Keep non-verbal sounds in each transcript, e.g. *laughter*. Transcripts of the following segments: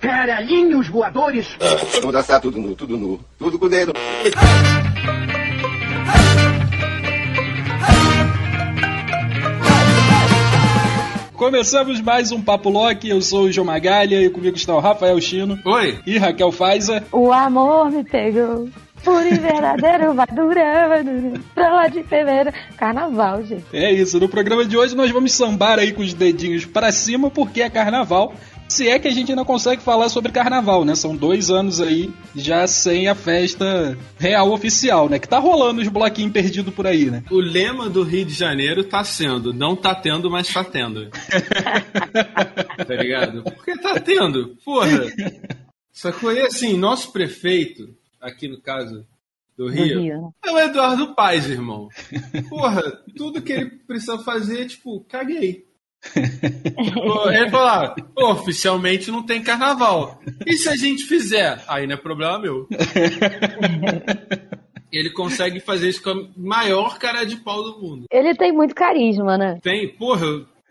Caralhinhos voadores! Vamos dançar tudo nu, tudo nu, tudo com o dedo. Começamos mais um Papo Loki, eu sou o João Magalha e comigo está o Rafael Chino. Oi! E Raquel Faiza. O amor me pegou. Puro e verdadeiro, vai durar. Pra lá de fevereiro. Carnaval, gente. É isso, no programa de hoje nós vamos sambar aí com os dedinhos para cima porque é carnaval. Se é que a gente ainda consegue falar sobre carnaval, né? São dois anos aí já sem a festa real oficial, né? Que tá rolando os bloquinhos perdidos por aí, né? O lema do Rio de Janeiro tá sendo: não tá tendo, mas tá tendo. *laughs* tá ligado? Porque tá tendo. Porra. Sacou? E assim, nosso prefeito, aqui no caso do Rio, Rio. é o Eduardo Paes, irmão. Porra, tudo que ele precisa fazer é tipo, caguei. Ele falar, "Pô, oficialmente não tem carnaval. E se a gente fizer? Aí não é problema meu. Ele consegue fazer isso com a maior cara de pau do mundo. Ele tem muito carisma, né? Tem, porra,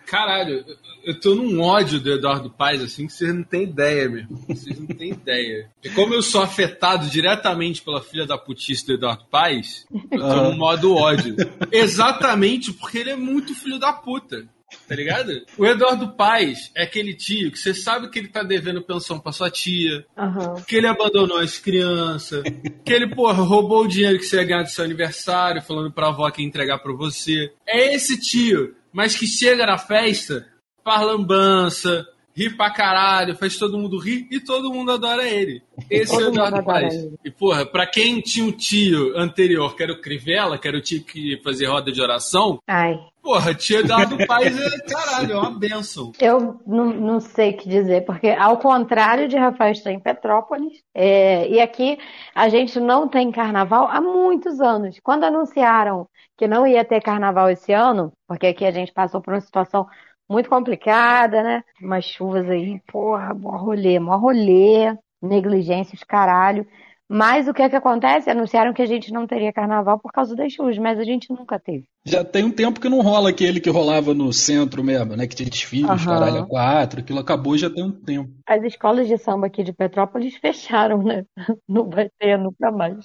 caralho, eu- eu tô num ódio do Eduardo Paes, assim, que vocês não têm ideia, meu. Vocês não têm ideia. E como eu sou afetado diretamente pela filha da putice do Eduardo Paes, eu tô Ah. no modo ódio. Exatamente porque ele é muito filho da puta. Tá ligado? O Eduardo Paes é aquele tio que você sabe que ele tá devendo pensão pra sua tia, Aham. que ele abandonou as crianças, que ele, porra, roubou o dinheiro que você ia ganhar do seu aniversário, falando pra avó que ia entregar pra você. É esse tio, mas que chega na festa, faz lambança, ri pra caralho, faz todo mundo rir e todo mundo adora ele. Esse é o Eduardo Paes. ele. E, porra, pra quem tinha um tio anterior, que era o Crivella, que era o tio que fazia roda de oração, Ai. porra, tio Eduardo Paes é, caralho, é uma benção. Eu não, não sei o que dizer, porque ao contrário de Rafael está em Petrópolis, é, e aqui a gente não tem carnaval há muitos anos. Quando anunciaram que não ia ter carnaval esse ano, porque aqui a gente passou por uma situação muito complicada, né? Umas chuvas aí, porra, mó rolê, mó rolê, negligências, caralho. Mas o que é que acontece? Anunciaram que a gente não teria carnaval por causa das chuvas, mas a gente nunca teve. Já tem um tempo que não rola aquele que rolava no centro mesmo, né? Que tinha desfiles, Aham. caralho, a quatro. Aquilo acabou já tem um tempo. As escolas de samba aqui de Petrópolis *laughs* fecharam, né? Não vai ter nunca mais.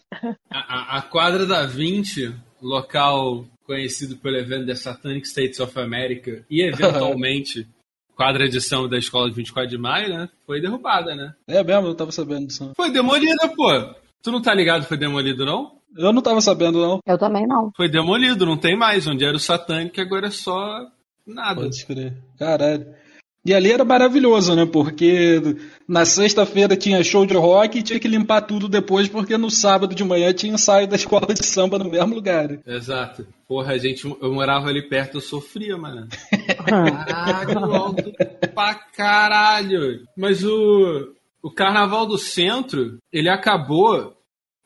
A, a- a quadra da 20, local conhecido pelo evento da Satanic States of America e eventualmente *laughs* quadra samba da escola de 24 de maio, né? Foi derrubada, né? É mesmo, eu tava sabendo disso. Foi demolida, pô. Tu não tá ligado que foi demolido, não? Eu não tava sabendo, não. Eu também não. Foi demolido, não tem mais. Onde era o Satanic, agora é só nada. Pode escrever. Caralho. E ali era maravilhoso, né? Porque na sexta-feira tinha show de rock e tinha que limpar tudo depois, porque no sábado de manhã tinha ensaio da escola de samba no mesmo lugar. Exato. Porra, a gente, eu morava ali perto, eu sofria, mano. *laughs* Caralho, alto pra caralho. Mas o, o Carnaval do Centro, ele acabou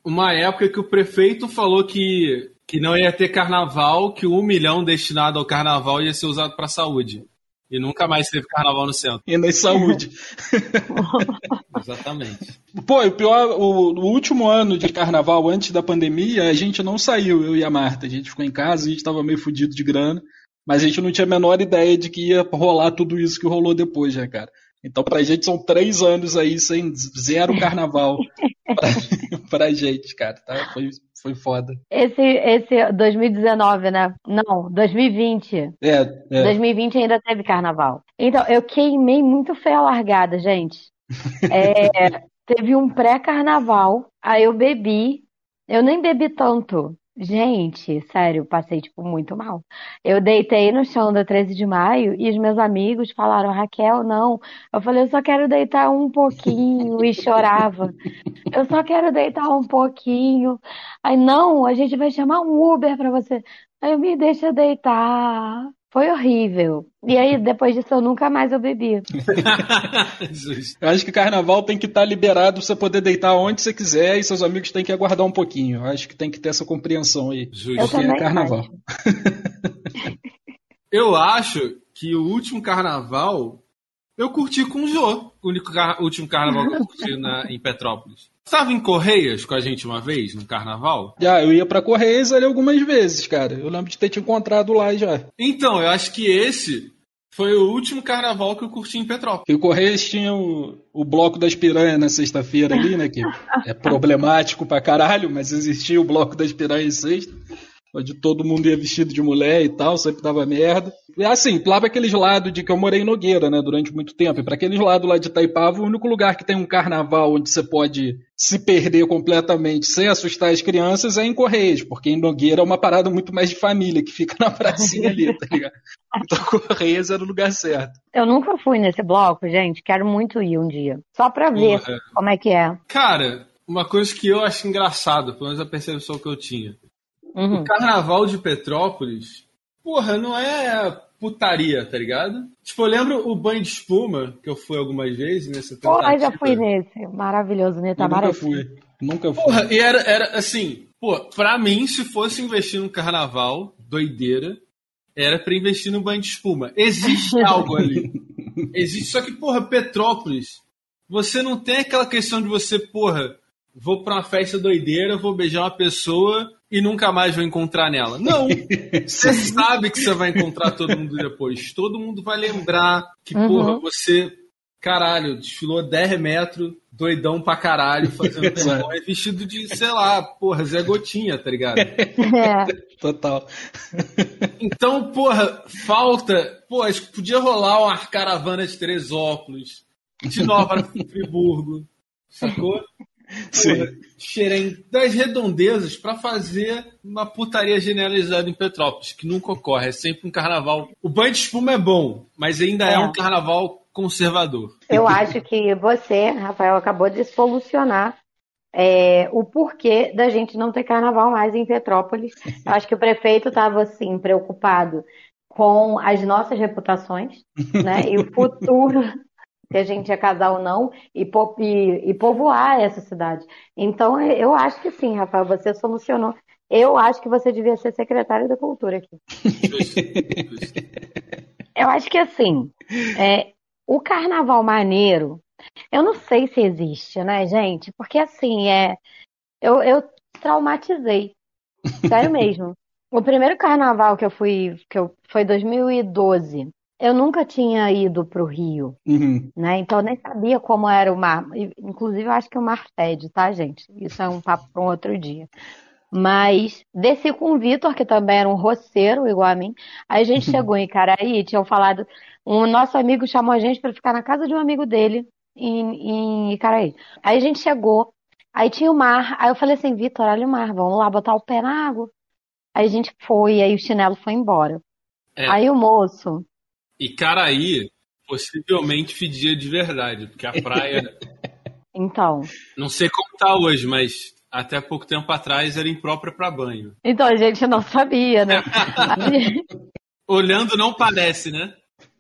uma época que o prefeito falou que, que não ia ter carnaval, que um milhão destinado ao carnaval ia ser usado pra saúde. E nunca mais teve carnaval no centro. E na saúde. *laughs* Exatamente. Pô, e o pior, o, o último ano de carnaval antes da pandemia, a gente não saiu, eu e a Marta. A gente ficou em casa, a gente tava meio fudido de grana. Mas a gente não tinha a menor ideia de que ia rolar tudo isso que rolou depois, né, cara? Então pra gente são três anos aí sem zero carnaval *laughs* pra, pra gente, cara. Tá? Foi, foi foda. Esse, esse 2019, né? Não, 2020. É, é. 2020 ainda teve carnaval. Então, eu queimei muito feio a largada, gente. É, *laughs* teve um pré-carnaval, aí eu bebi. Eu nem bebi tanto. Gente, sério, passei, tipo, muito mal. Eu deitei no chão da 13 de maio e os meus amigos falaram, Raquel, não. Eu falei, eu só quero deitar um pouquinho e chorava. Eu só quero deitar um pouquinho. Aí, não, a gente vai chamar um Uber pra você. Aí, me deixa deitar. Foi horrível. E aí, *laughs* depois disso, eu nunca mais eu bebi. *laughs* Eu acho que carnaval tem que estar liberado pra você poder deitar onde você quiser e seus amigos têm que aguardar um pouquinho. Eu acho que tem que ter essa compreensão aí. Justo. Eu Porque é carnaval. *laughs* Eu acho que o último carnaval eu curti com o Jô. O único car- último carnaval que eu curti na- em Petrópolis. Estava em Correias com a gente uma vez, no carnaval? Já, eu ia pra Correios ali algumas vezes, cara. Eu lembro de ter te encontrado lá já. Então, eu acho que esse Foi o último carnaval que eu curti em Petrópolis. E o Correios tinha o, o bloco das piranhas na sexta-feira ali, né? Que é problemático pra caralho, mas existia o bloco das piranhas sexta onde todo mundo ia vestido de mulher e tal, sempre dava merda. E assim, lá para aqueles lados de que eu morei em Nogueira, né, durante muito tempo, e para aqueles lados lá de Itaipava, o único lugar que tem um carnaval onde você pode se perder completamente sem assustar as crianças é em Correios, porque em Nogueira é uma parada muito mais de família, que fica na pracinha ali, tá ligado? Então *laughs* Correios era o lugar certo. Eu nunca fui nesse bloco, gente, quero muito ir um dia, só pra ver Porra. como é que é. Cara, uma coisa que eu acho engraçado, pelo menos a percepção que eu tinha. Uhum. O carnaval de Petrópolis, porra, não é putaria, tá ligado? Tipo, eu lembro o banho de espuma, que eu fui algumas vezes nessa tentativa. já fui nesse, maravilhoso, né? Tá nunca maravilhoso. fui. Nunca fui. Porra, e era, era assim, pô, pra mim, se fosse investir no carnaval, doideira, era pra investir no banho de espuma. Existe *laughs* algo ali. Existe, só que, porra, Petrópolis, você não tem aquela questão de você, porra, vou pra uma festa doideira, vou beijar uma pessoa e nunca mais vou encontrar nela. Não! *laughs* Você sabe que você vai encontrar todo mundo depois. Todo mundo vai lembrar que, Uhum. porra, você, caralho, desfilou 10 metros, doidão pra caralho, fazendo *laughs* vergonha, vestido de, sei lá, porra, Zé Gotinha, tá ligado? É. Total. Então, porra, falta. Pô, acho que podia rolar uma caravana de Teresópolis, de Nova Friburgo, sacou? Sim. Xerém das redondezas pra fazer uma putaria generalizada em Petrópolis, que nunca ocorre. É sempre um carnaval. O banho de espuma é bom, mas ainda é, É. um carnaval conservador. Eu acho que você, Rafael, acabou de solucionar é, o porquê da gente não ter carnaval mais em Petrópolis. Eu acho que o prefeito estava, assim, preocupado com as nossas reputações, né? E o futuro, se a gente ia casar ou não, e, po- e- e povoar essa cidade. Então, eu acho que sim, Rafael, você solucionou. Eu acho que você devia ser secretário da Cultura aqui. Eu acho que assim, é, o carnaval maneiro, eu não sei se existe, né, gente? Porque assim, é, eu, eu traumatizei. Sério mesmo. *laughs* O primeiro carnaval que eu fui, que eu, foi 2012. Eu nunca tinha ido pro Rio, Uhum. né? Então eu nem sabia como era o mar. Inclusive, eu acho que o mar fede, tá, gente? Isso é um papo para um outro dia. Mas desci com o Vitor, que também era um roceiro igual a mim. Aí a gente chegou em Icaraí e tinham falado. Um nosso amigo chamou a gente para ficar na casa de um amigo dele em, em Icaraí. Aí a gente chegou, aí tinha o mar. Aí eu falei assim: Vitor, olha o mar, vamos lá botar o pé na água. Aí a gente foi, aí o chinelo foi embora. É. Aí o moço. E Caraí possivelmente fedia de verdade, porque a praia, *laughs* Então. não sei como tá hoje, mas até pouco tempo atrás era imprópria para banho. Então a gente não sabia, né? *laughs* Olhando não parece, né?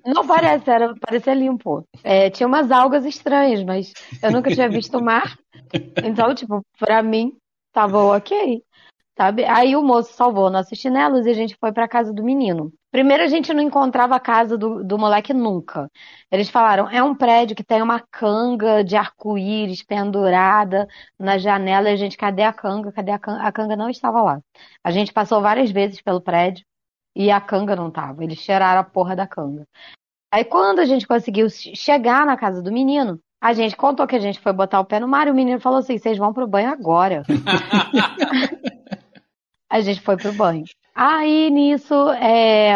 Não parece, era, parecia limpo. É, tinha umas algas estranhas, mas eu nunca tinha visto o mar. Então, tipo, pra mim, tava ok. Sabe? Aí o moço salvou nossos chinelos e a gente foi pra casa do menino. Primeiro a gente não encontrava a casa do, do moleque nunca. Eles falaram, é um prédio que tem uma canga de arco-íris pendurada na janela. E a gente, cadê a canga? Cadê a canga? A canga não estava lá. A gente passou várias vezes pelo prédio e a canga não tava. Eles cheiraram a porra da canga. Aí quando a gente conseguiu chegar na casa do menino, a gente contou que a gente foi botar o pé no mar e o menino falou assim: vocês vão pro banho agora. *laughs* a gente foi pro banho. Aí nisso, é,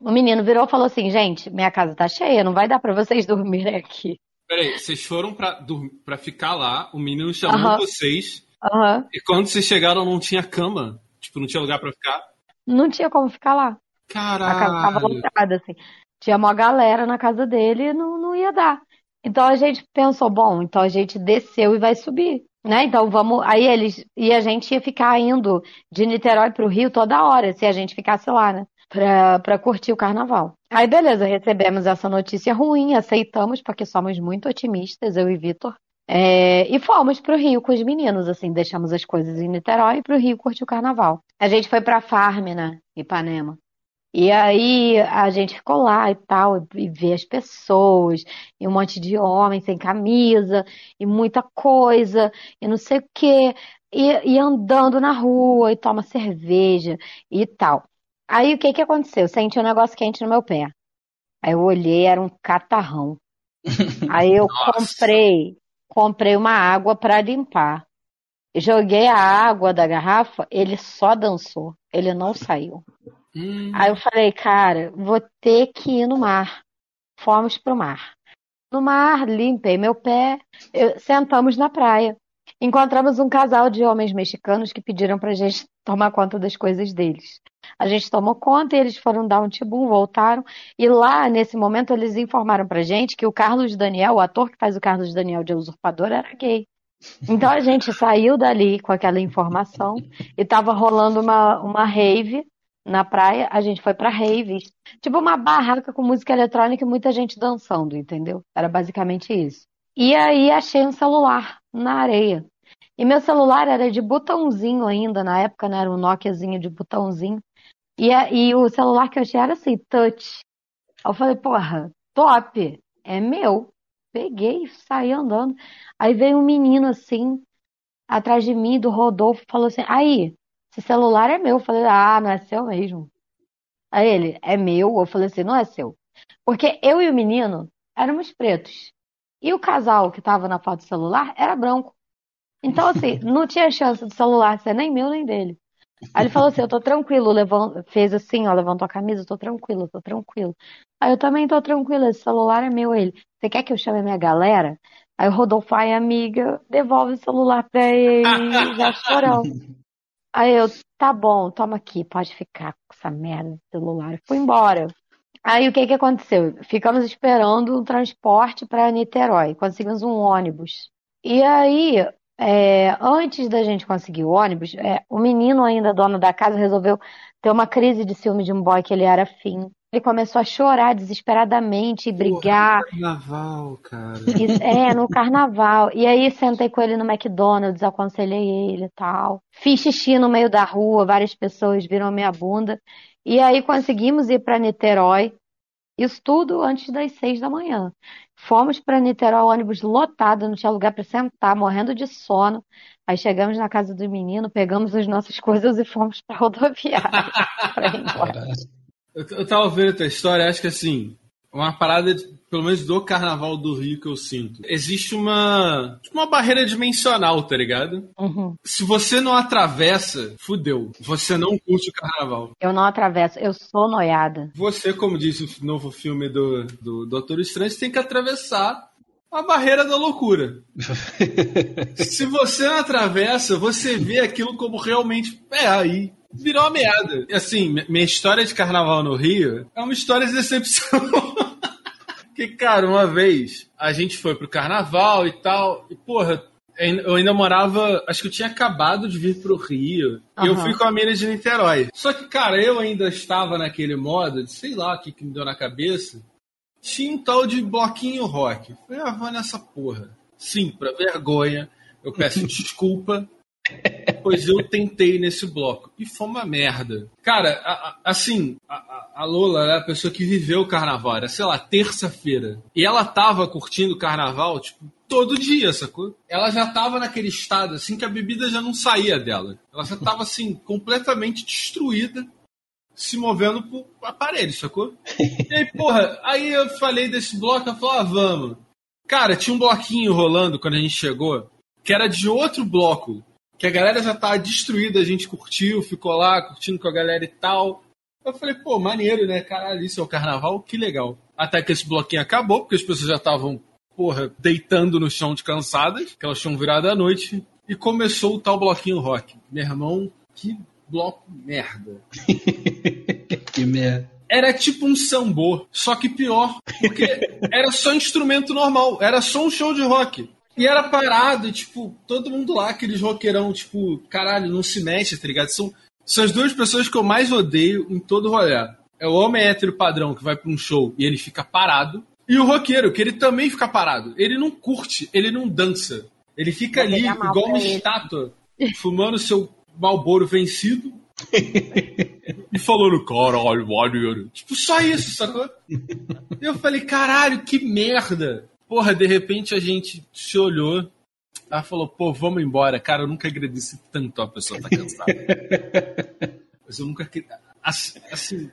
o menino virou e falou assim: gente, minha casa tá cheia, não vai dar pra vocês *laughs* dormirem aqui. Peraí, vocês foram pra, pra ficar lá, o menino chamou Aham. vocês, Aham. e quando vocês chegaram não tinha cama. Tipo, não tinha lugar pra ficar. Não tinha como ficar lá. A casa tava Caralho. lotada, assim. Tinha uma galera na casa dele e não, não ia dar. Então a gente pensou, bom, então a gente desceu e vai subir, né? Então vamos. Aí eles. E a gente ia ficar indo de Niterói pro Rio toda hora, se a gente ficasse lá, né? Pra, pra curtir o carnaval. Aí beleza, recebemos essa notícia ruim, aceitamos, porque somos muito otimistas, eu e Vitor. É, e fomos pro Rio com os meninos, assim, deixamos as coisas em Niterói e pro Rio curtir o carnaval. A gente foi pra Farm, né? Ipanema. E aí a gente ficou lá e tal, e vê as pessoas, e um monte de homem sem camisa, e muita coisa, e não sei o quê, e, e andando na rua, e toma cerveja e tal. Aí o que que aconteceu? Senti um negócio quente no meu pé. Aí eu olhei, era um catarrão. Aí eu *laughs* Nossa. comprei, comprei uma água para limpar. Joguei a água da garrafa, ele só dançou, ele não saiu. Hum, Aí eu falei, cara, vou ter que ir no mar. Fomos pro mar. No mar, limpei meu pé, eu- sentamos na praia. Encontramos um casal de homens mexicanos que pediram pra gente tomar conta das coisas deles. A gente tomou conta e eles foram dar um tibum, voltaram. E lá, nesse momento, eles informaram pra gente que o Carlos Daniel, o ator que faz o Carlos Daniel de usurpador, era gay. Então a gente saiu dali com aquela informação e tava rolando uma, uma rave na praia. A gente foi pra rave, tipo uma barraca com música eletrônica e muita gente dançando, entendeu? Era basicamente isso. E aí achei um celular na areia. E meu celular era de botãozinho ainda, na época, né? Era um Nokiazinho de botãozinho. E, e o celular que eu achei era assim, touch. Aí eu falei, porra, top, é meu. Peguei saí andando. Aí veio um menino assim, atrás de mim, do Rodolfo, falou assim: Aí, esse celular é meu. Eu falei: Ah, não é seu mesmo. Aí ele: É meu. Eu falei assim: Não é seu. Porque eu e o menino éramos pretos. E o casal que tava na foto do celular era branco. Então, assim, *laughs* não tinha chance do celular ser nem meu nem dele. Aí ele falou assim: Eu tô tranquilo. Levan- Fez assim, ó, levantou a camisa, eu tô tranquilo, eu tô tranquilo. Aí eu também tô tranquila, esse celular é meu. Ele: Você quer que eu chame a minha galera? Aí o Rodolfo, ai, amiga, devolve o celular pra ele, *laughs* já chorando. Aí eu, tá bom, toma aqui, pode ficar com essa merda de celular. E fui embora. Aí o que que aconteceu? Ficamos esperando um transporte para Niterói, conseguimos um ônibus. E aí, é, antes da gente conseguir o ônibus, é, o menino ainda, dono da casa, resolveu ter uma crise de ciúme de um boy que ele era afim. Ele começou a chorar desesperadamente e brigar. Carnaval, cara. É, no carnaval. E aí sentei com ele no McDonald's, aconselhei ele e tal. Fiz xixi no meio da rua, várias pessoas viram minha bunda. E aí conseguimos ir para Niterói. Isso tudo antes das seis da manhã. Fomos para Niterói, ônibus lotado, não tinha lugar para sentar, morrendo de sono. Aí chegamos na casa do menino, pegamos as nossas coisas e fomos para *laughs* rodoviária. pra ir. Eu, eu tava vendo a tua história, acho que assim, uma parada, de- pelo menos do carnaval do Rio que eu sinto. Existe uma, tipo uma barreira dimensional, tá ligado? Uhum. Se você não atravessa, fudeu. Você não curte o carnaval. Eu não atravesso, eu sou noiada. Você, como diz o novo filme do, do Doutor Estranho, você tem que atravessar a barreira da loucura. *laughs* Se você não atravessa, você vê aquilo como realmente. É, aí. Virou uma merda. Assim, mi- minha história de carnaval no Rio é uma história de decepção. *laughs* que, cara, uma vez a gente foi pro carnaval e tal, e, porra, eu ainda morava. Acho que eu tinha acabado de vir pro Rio. E eu fui com a mina de Niterói. Só que, cara, eu ainda estava naquele modo, de sei lá o que, que me deu na cabeça. Tinha um tal de bloquinho rock. Eu Falei, ah, vou nessa porra. Sim, pra vergonha. Eu peço *laughs* desculpa. Pois eu tentei nesse bloco. E foi uma merda. Cara, a- a- assim, a, a- Lola era a pessoa que viveu o carnaval. Era, sei lá, terça-feira. E ela tava curtindo o carnaval, tipo, todo dia, sacou? Ela já tava naquele estado, assim, que a bebida já não saía dela. Ela já tava, assim, completamente destruída se movendo por aparelho, sacou? E aí, porra, aí eu falei desse bloco, ela falou, ah, vamos. Cara, tinha um bloquinho rolando quando a gente chegou, que era de outro bloco, que a galera já tava destruída, a gente curtiu, ficou lá curtindo com a galera e tal. Eu falei, pô, maneiro, né? Caralho, isso é o carnaval, que legal. Até que esse bloquinho acabou, porque as pessoas já estavam, porra, deitando no chão de cansadas, que elas tinham virado à noite, e começou o tal bloquinho rock. Meu irmão, que bloco merda *laughs* que merda. era tipo um sambô, só que pior, porque *laughs* era só instrumento normal, era só um show de rock. E era parado, e tipo, todo mundo lá, aqueles roqueirão, tipo, caralho, não se mexe, tá ligado? São, são as duas pessoas que eu mais odeio em todo rolê. É o homem hétero padrão que vai pra um show e ele fica parado, e o roqueiro, que ele também fica parado. Ele não curte, ele não dança. Ele fica Vai ali, igual uma estátua, fumando seu malboro vencido, *laughs* e falando, caralho, maneiro. Tipo, só isso, sacou? Eu falei, caralho, que merda. Porra, de repente a gente se olhou. Ela falou, pô, vamos embora. Cara, eu nunca agradeci tanto a pessoa tá cansada. *laughs* Mas eu nunca. Assim, assim,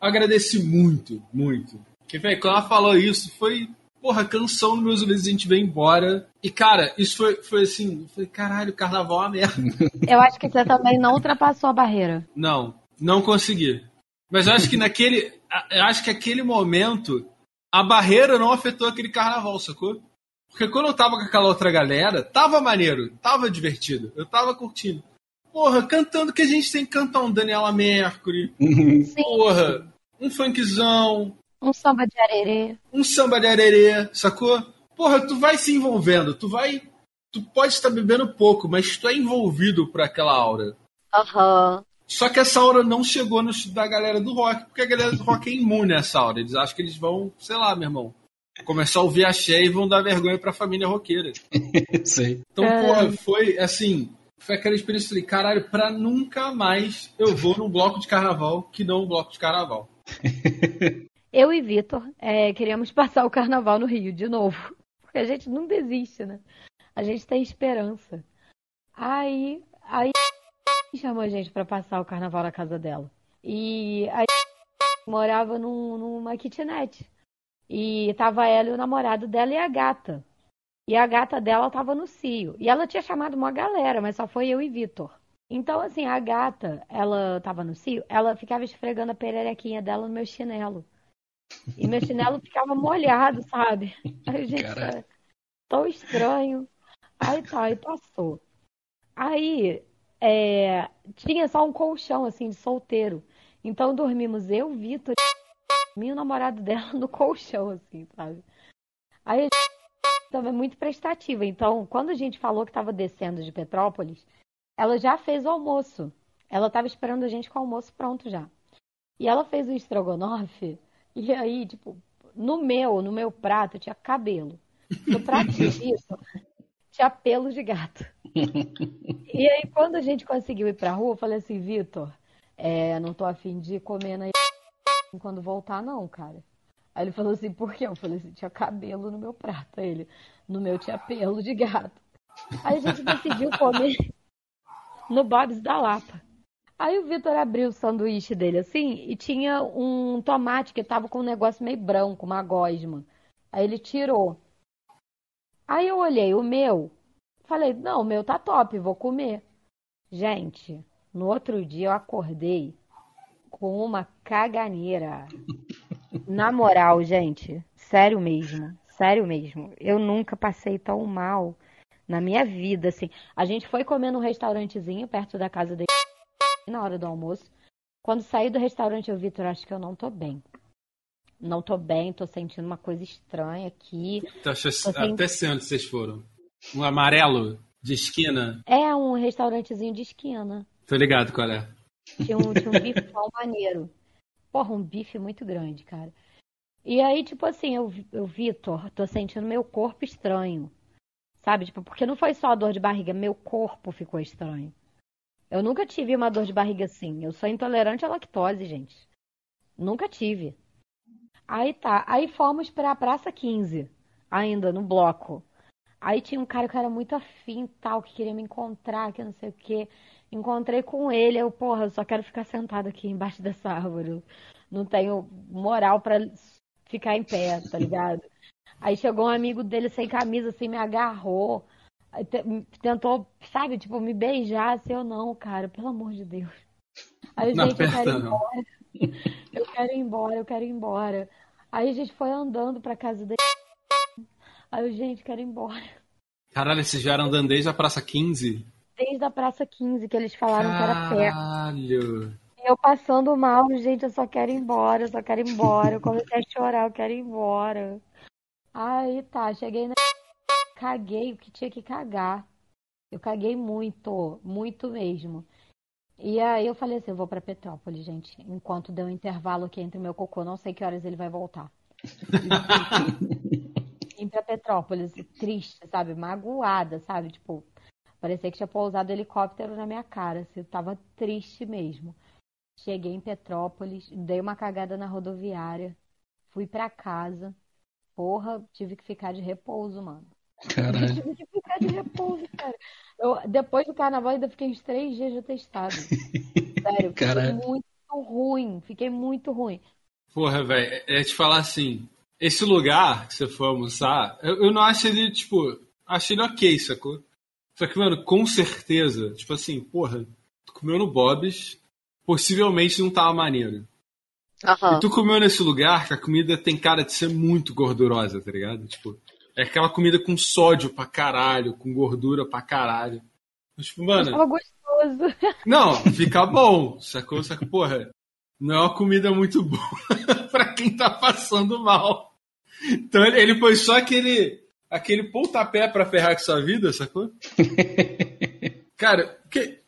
eu agradeci muito, muito. Que, velho, quando ela falou isso, foi, porra, canção nos meus ouvidos, a gente veio embora. E, cara, isso foi, foi assim, foi caralho, carnaval é uma merda. Eu acho que você também não ultrapassou a barreira. Não, não consegui. Mas eu acho que naquele, eu acho que aquele momento, a barreira não afetou aquele carnaval, sacou? Porque quando eu tava com aquela outra galera, tava maneiro, tava divertido, eu tava curtindo. Porra, cantando que a gente tem que cantar um Daniela Mercury. Sim. Porra, um funkzão, Um samba de arerê. um samba de arerê, sacou? Porra, tu vai se envolvendo, tu vai. Tu pode estar bebendo pouco, mas tu é envolvido por aquela aura. Aham. Só que essa aura não chegou no, da galera do rock, porque a galera do rock é imune a essa aura. Eles acham que eles vão, sei lá, meu irmão, começar a ouvir axé e vão dar vergonha pra família roqueira. *laughs* Sei. Então, É. porra, foi assim. Foi aquela experiência, falei, caralho, pra nunca mais eu vou num bloco de carnaval que não um bloco de carnaval. *laughs* Eu e Vitor é, queríamos passar o carnaval no Rio de novo. *laughs* Porque a gente não desiste, né? A gente tem esperança. Aí, aí chamou a gente pra passar o carnaval na casa dela. E aí morava num, numa kitnet. E tava ela e o namorado dela e a gata. E a gata dela tava no cio. E ela tinha chamado uma galera, mas só foi eu e Vitor. Então, assim, a gata, ela tava no cio, ela ficava esfregando a pererequinha dela no meu chinelo. E meu chinelo *laughs* ficava molhado, sabe? Aí, gente, tão estranho. Aí tá, aí passou. Aí é, tinha só um colchão, assim, de solteiro. Então dormimos eu, Vitor e o namorado dela no colchão, assim, sabe? Aí a gente também é muito prestativa. Então, quando a gente falou que estava descendo de Petrópolis, ela já fez o almoço. Ela estava esperando a gente com o almoço pronto já. E ela fez o estrogonofe. E aí, tipo, no meu, no meu prato tinha cabelo. No prato *laughs* de Vitor tinha pelo de gato. E aí, quando a gente conseguiu ir pra rua, eu falei assim, Vitor, é, não tô afim de comer na quando voltar, não, cara. Aí ele falou assim, por quê? Eu falei assim, tinha cabelo no meu prato. Aí ele, no meu tinha pelo de gato. Aí a gente decidiu comer no Bob's da Lapa. Aí o Vitor abriu o sanduíche dele assim e tinha um tomate que tava com um negócio meio branco, uma gosma. Aí ele tirou. Aí eu olhei o meu, falei, não, o meu tá top, vou comer. Gente, no outro dia eu acordei com uma caganeira. *laughs* Na moral, gente, sério mesmo, sério mesmo. Eu nunca passei tão mal na minha vida, assim. A gente foi comer num restaurantezinho perto da casa dele na hora do almoço. Quando saí do restaurante, eu vi, Vitor, acho que eu não tô bem. Não tô bem, tô sentindo uma coisa estranha aqui. Tá, Até sei onde vocês foram. Um amarelo de esquina. É um restaurantezinho de esquina. Tô ligado qual é. Tinha um, tinha um *laughs* bifão maneiro. Porra, um bife muito grande, cara. E aí, tipo assim, eu, eu Vitor, tô sentindo meu corpo estranho. Sabe? Tipo, porque não foi só a dor de barriga, meu corpo ficou estranho. Eu nunca tive uma dor de barriga assim. Eu sou intolerante à lactose, gente. Nunca tive. Aí tá. Aí fomos pra Praça 15, ainda no bloco. Aí tinha um cara que era muito afim tal, que queria me encontrar, que não sei o quê. Encontrei com ele, eu, porra, eu só quero ficar sentado aqui embaixo dessa árvore. Não tenho moral pra ficar em pé, tá ligado? Aí chegou um amigo dele sem camisa, assim, me agarrou. Tentou, sabe, tipo, me beijar, assim, eu não, cara, pelo amor de Deus. Aí, Não gente, eu quero ir embora. Eu quero ir embora, eu quero ir embora. Aí a gente foi andando pra casa dele. Aí eu, gente, quero ir embora. Caralho, vocês vieram andando desde a Praça 15? Desde a Praça 15, que eles falaram que era perto. Caralho. Eu passando mal, gente, eu só quero ir embora, eu só quero ir embora. Eu comecei a chorar, eu quero ir embora. Aí tá, cheguei na. Caguei o que tinha que cagar. Eu caguei muito, muito mesmo. E aí eu falei assim, eu vou pra Petrópolis, gente. Enquanto deu um intervalo aqui entre o meu cocô, não sei que horas ele vai voltar. *laughs* Vim pra Petrópolis, triste, sabe? Magoada, sabe? Tipo, parecia que tinha pousado helicóptero na minha cara. Assim, eu tava triste mesmo. Cheguei em Petrópolis, dei uma cagada na rodoviária, fui pra casa. Porra, tive que ficar de repouso, mano. Caralho. *laughs* Tive que ficar de repouso, cara. Eu, depois do carnaval, ainda fiquei uns três dias de atestado. *laughs* Sério, fiquei Caralho. muito ruim. Fiquei muito ruim. Porra, velho, é te falar assim, esse lugar que você foi almoçar, eu, eu não acho ele, tipo, acho ele ok, sacou? Só que, mano, com certeza, tipo assim, porra, tu comeu no Bob's, possivelmente não tava maneiro. Aham. E tu comeu nesse lugar que a comida tem cara de ser muito gordurosa, tá ligado? Tipo, é aquela comida com sódio pra caralho, com gordura pra caralho. Tipo, mano, Tava gostoso. *laughs* não, fica bom, sacou? Só que, porra, não é uma comida muito boa *laughs* pra quem tá passando mal. Então ele, foi só aquele, aquele pontapé pra ferrar com sua vida, sacou? *laughs* Cara, que,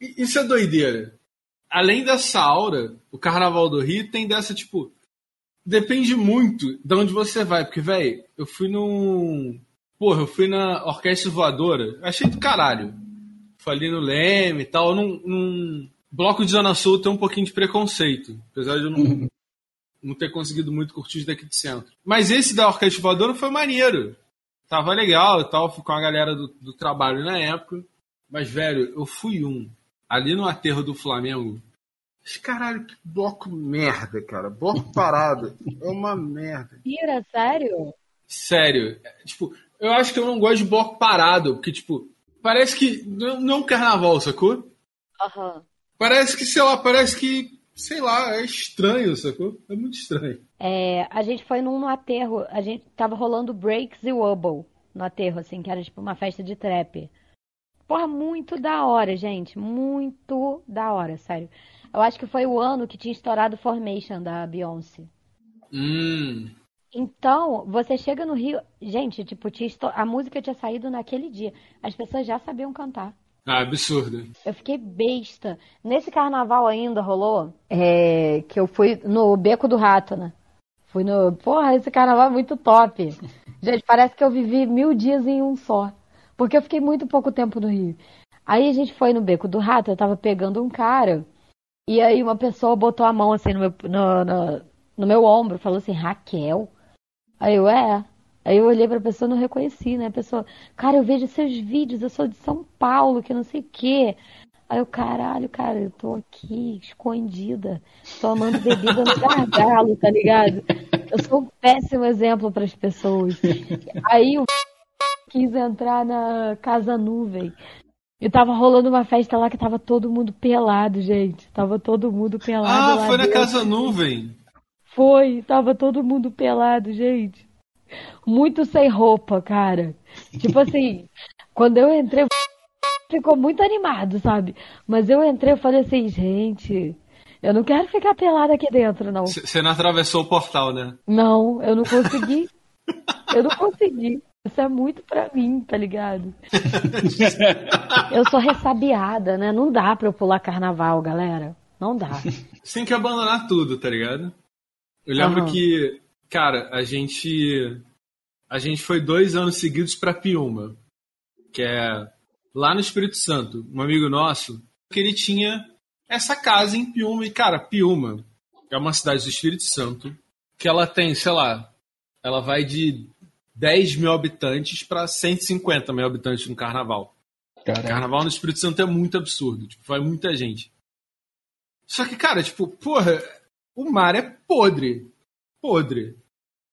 isso é doideira. Além dessa aura, o Carnaval do Rio tem dessa, tipo. Depende muito de onde você vai. Porque, velho, eu fui num. Porra, eu fui na Orquestra Voadora. Achei do caralho. Fui ali no Leme e tal. Num, num bloco de Zona Sul tem um pouquinho de preconceito. Apesar de eu não, *laughs* não ter conseguido muito curtir os daqui de centro. Mas esse da Orquestra Voadora foi maneiro. Tava legal e tal. Fui com a galera do, do trabalho na época. Mas, velho, eu fui um. Ali no aterro do Flamengo. Mas, Caralho, que bloco merda, cara. Bloco parado. É uma merda. Tira, sério? Sério. é, Tipo, eu acho que eu não gosto de bloco parado. Porque, tipo, parece que. Não não é um carnaval, sacou? Aham. Parece que, sei lá, parece que. Sei lá, é estranho, sacou? É muito estranho. É, a gente foi num no aterro, a gente tava rolando breaks e wobble no aterro, assim, que era tipo uma festa de trap. Porra, muito da hora, gente. Muito da hora, sério. Eu acho que foi o ano que tinha estourado Formation da Beyoncé. Hum. Então, você chega no Rio. Gente, tipo, tinha a música tinha saído naquele dia. As pessoas já sabiam cantar. Ah, absurdo. Eu fiquei besta. Nesse carnaval ainda rolou é, que eu fui no Beco do Rato, né? Fui no. Porra, esse carnaval é muito top. *laughs* Gente, parece que eu vivi mil dias em um só. Porque eu fiquei muito pouco tempo no Rio. Aí a gente foi no Beco do Rato, eu tava pegando um cara. E aí uma pessoa botou a mão assim no meu, no, no, no meu ombro, falou assim, Raquel. Aí eu, é. Aí eu olhei pra pessoa e não reconheci, né? A pessoa, cara, eu vejo seus vídeos, eu sou de São Paulo, que não sei o quê. Aí eu, caralho, cara, eu tô aqui escondida, tomando bebida no gargalo, tá ligado? Eu sou um péssimo exemplo pras pessoas. Aí o quis entrar na Casa Nuvem. E tava rolando uma festa lá que tava todo mundo pelado, gente. Tava todo mundo pelado Ah, foi na dentro. Casa Nuvem. Foi, tava todo mundo pelado, gente. Muito sem roupa, cara. Tipo assim, quando eu entrei, ficou muito animado, sabe? Mas eu entrei e falei assim, gente, eu não quero ficar pelada aqui dentro, não. Você não atravessou o portal, né? Não, eu não consegui. Eu não consegui. Isso é muito pra mim, tá ligado? *laughs* Eu sou ressabiada, né? Não dá pra eu pular carnaval, galera. Não dá. Você tem que abandonar tudo, tá ligado? Eu lembro Aham. que, cara, a gente. A gente foi dois anos seguidos pra Piuma, que é lá no Espírito Santo. Um amigo nosso, que ele tinha essa casa em Piuma. E, cara, Piuma é uma cidade do Espírito Santo que ela tem, sei lá, ela vai de 10 mil habitantes pra 150 mil habitantes no carnaval. Caralho. Carnaval no Espírito Santo é muito absurdo. Tipo, vai muita gente. Só que, cara, tipo, porra, o mar é podre. Podre.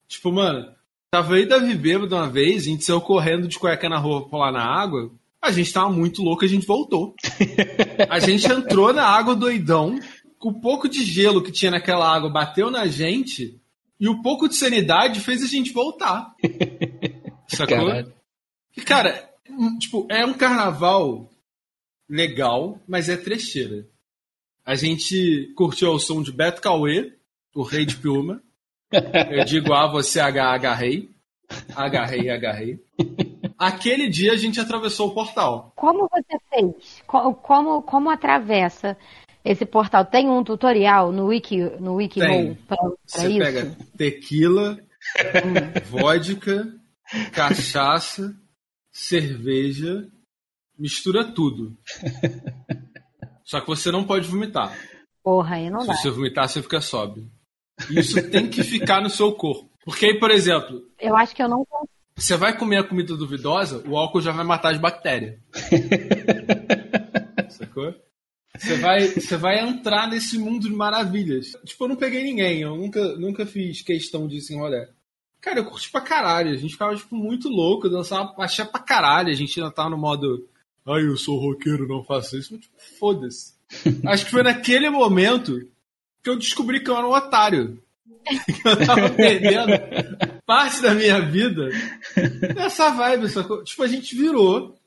Tipo, mano, tava aí Davi bêbado uma vez, a gente saiu correndo de cueca na rua pular na água. A gente tava muito louco, a gente voltou. *laughs* A gente entrou na água doidão, com o pouco de gelo que tinha naquela água bateu na gente, e o pouco de sanidade fez a gente voltar. *laughs* Sacou? Caralho. E, cara, hum, tipo, é um carnaval legal, mas é trecheira. A gente curtiu o som de Beto Cauê, o rei de Piuma. Eu digo A, você agarrei. Agarrei, agarrei. Aquele dia a gente atravessou o portal. Como você fez? Co- Como, como atravessa esse portal? Tem um tutorial no Wiki, no Wiki Tem. pra, pra Você isso? pega tequila, vodka, cachaça, cerveja, mistura tudo. Só que você não pode vomitar. Porra, aí não Se dá. você vomitar, você fica sóbrio. Isso tem que ficar no seu corpo. Porque aí, por exemplo, Eu acho que eu não você vai comer a comida duvidosa, o álcool já vai matar as bactérias. *laughs* Sacou? Você vai, você vai entrar nesse mundo de maravilhas. Tipo, eu não peguei ninguém, eu nunca, nunca fiz questão disso em rolê. Cara, eu curti pra caralho. A gente ficava, tipo, muito louco, dançava achei pra caralho. A gente ainda tava no modo. Ai, eu sou roqueiro, não faço isso. Mas, tipo, foda-se. *laughs* Acho que foi naquele momento que eu descobri que eu era um otário. que *laughs* eu tava perdendo parte da minha vida nessa vibe. Sacou? Tipo, a gente virou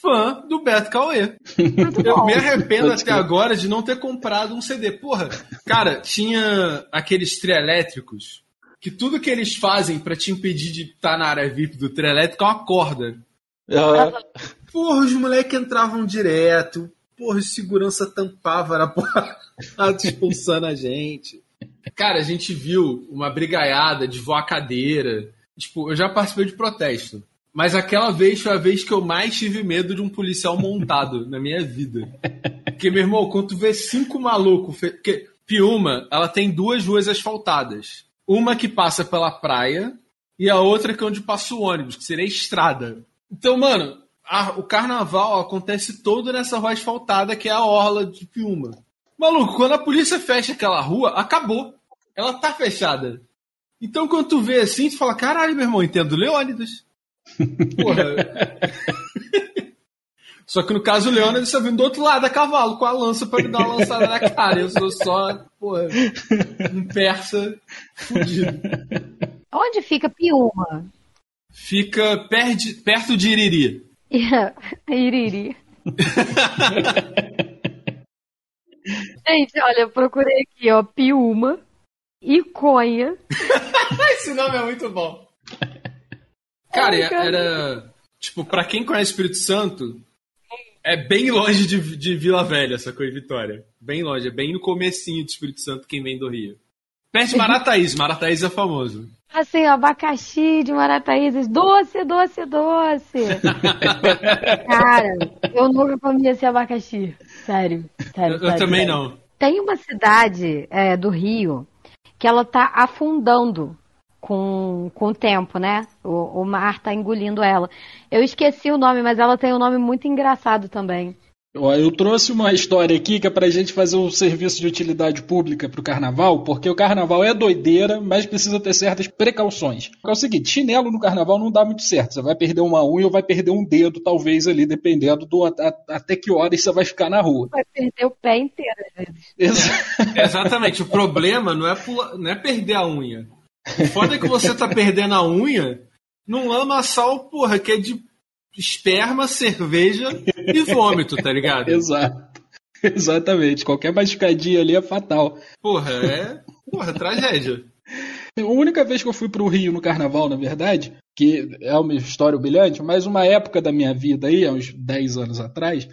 fã do Beto Cauê. Eu me arrependo até agora de não ter comprado um CD. Porra, cara, tinha aqueles trielétricos que tudo que eles fazem para te impedir de estar tá na área VIP do trio elétrico é uma corda. Uhum. Porra, os moleques entravam direto. Porra, o segurança tampava na porta, *laughs* expulsando a gente. Cara, a gente viu uma brigaiada de voar cadeira. Tipo, eu já participei de protesto. Mas aquela vez foi a vez que eu mais tive medo de um policial montado na minha vida. Porque, meu irmão, quando tu vê cinco malucos. Porque Piuma, ela tem duas ruas asfaltadas. Uma que passa pela praia e a outra que é onde passa o ônibus, que seria a estrada. Então, mano, a, o carnaval acontece todo nessa rua asfaltada que é a orla de Piuma. Maluco, quando a polícia fecha aquela rua, acabou. Ela tá fechada. Então, quando tu vê assim, tu fala: caralho, meu irmão, entendo Leônidas. Porra. *laughs* Só que no caso o Leônidas está vindo do outro lado a cavalo com a lança para me dar uma lançada na cara. Eu sou só, porra, um persa fudido. Onde fica Piuma? Fica perto de Iriri. *laughs* Iriri. *laughs* Gente, olha, eu procurei aqui, ó, Piuma, Iconha. *laughs* Esse nome é muito bom. Cara, era. Tipo, pra quem conhece Espírito Santo, é bem longe de, de Vila Velha, essa coisa, Vitória. Bem longe, é bem no comecinho do Espírito Santo quem vem do Rio. Perto de Marataízes, Marataízes é famoso. Assim, abacaxi de Marataízes, doce, doce, doce. *laughs* Cara, eu nunca comi esse abacaxi. Sério, sério. Eu, sério, eu também sério. não. Tem uma cidade é, do Rio que ela tá afundando com, com o tempo, né? O, o mar tá engolindo ela. Eu esqueci o nome, mas ela tem um nome muito engraçado também. Eu trouxe uma história aqui que é pra gente fazer um serviço de utilidade pública pro carnaval, porque o carnaval é doideira, mas precisa ter certas precauções. É o seguinte, chinelo no carnaval não dá muito certo. Você vai perder uma unha ou vai perder um dedo, talvez, ali, dependendo do a, até que horas você vai ficar na rua. Vai perder o pé inteiro, às vezes. Exatamente. O problema não é, pula, não é perder a unha. O foda é que você tá perdendo a unha num lamaçal, porra, que é de esperma, cerveja e vômito, tá ligado? *laughs* Exato. Exatamente. Qualquer machucadinha ali é fatal. Porra, é. Porra, tragédia. A única vez que eu fui pro Rio no carnaval, na verdade, que é uma história brilhante, mas uma época da minha vida aí, há uns 10 anos atrás,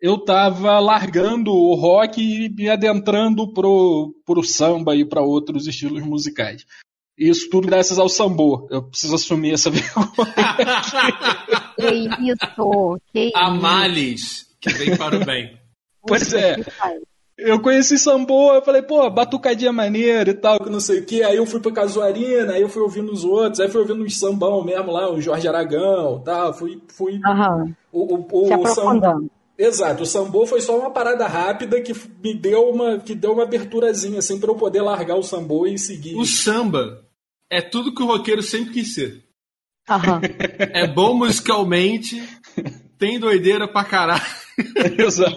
eu tava largando o rock e me adentrando pro, pro samba e para outros estilos musicais. Isso tudo graças ao Sambô. Eu preciso assumir essa *laughs* vergonha. que isso? Que a males que vem para o bem. Pois é. Eu conheci Sambô, eu falei, pô, batucadinha maneira e tal, que não sei o que. Aí eu fui pra Casuarina, aí eu fui ouvindo os outros, aí fui ouvindo uns sambão mesmo lá, o Jorge Aragão e tal. Fui. fui uhum. o, o, o, Se aprofundando. Exato, o sambô foi só uma parada rápida que me deu uma, que deu uma aberturazinha, assim, para eu poder largar o sambô e seguir. O samba é tudo que o roqueiro sempre quis ser. Uhum. *laughs* É bom musicalmente, tem doideira pra caralho. *laughs* Exato.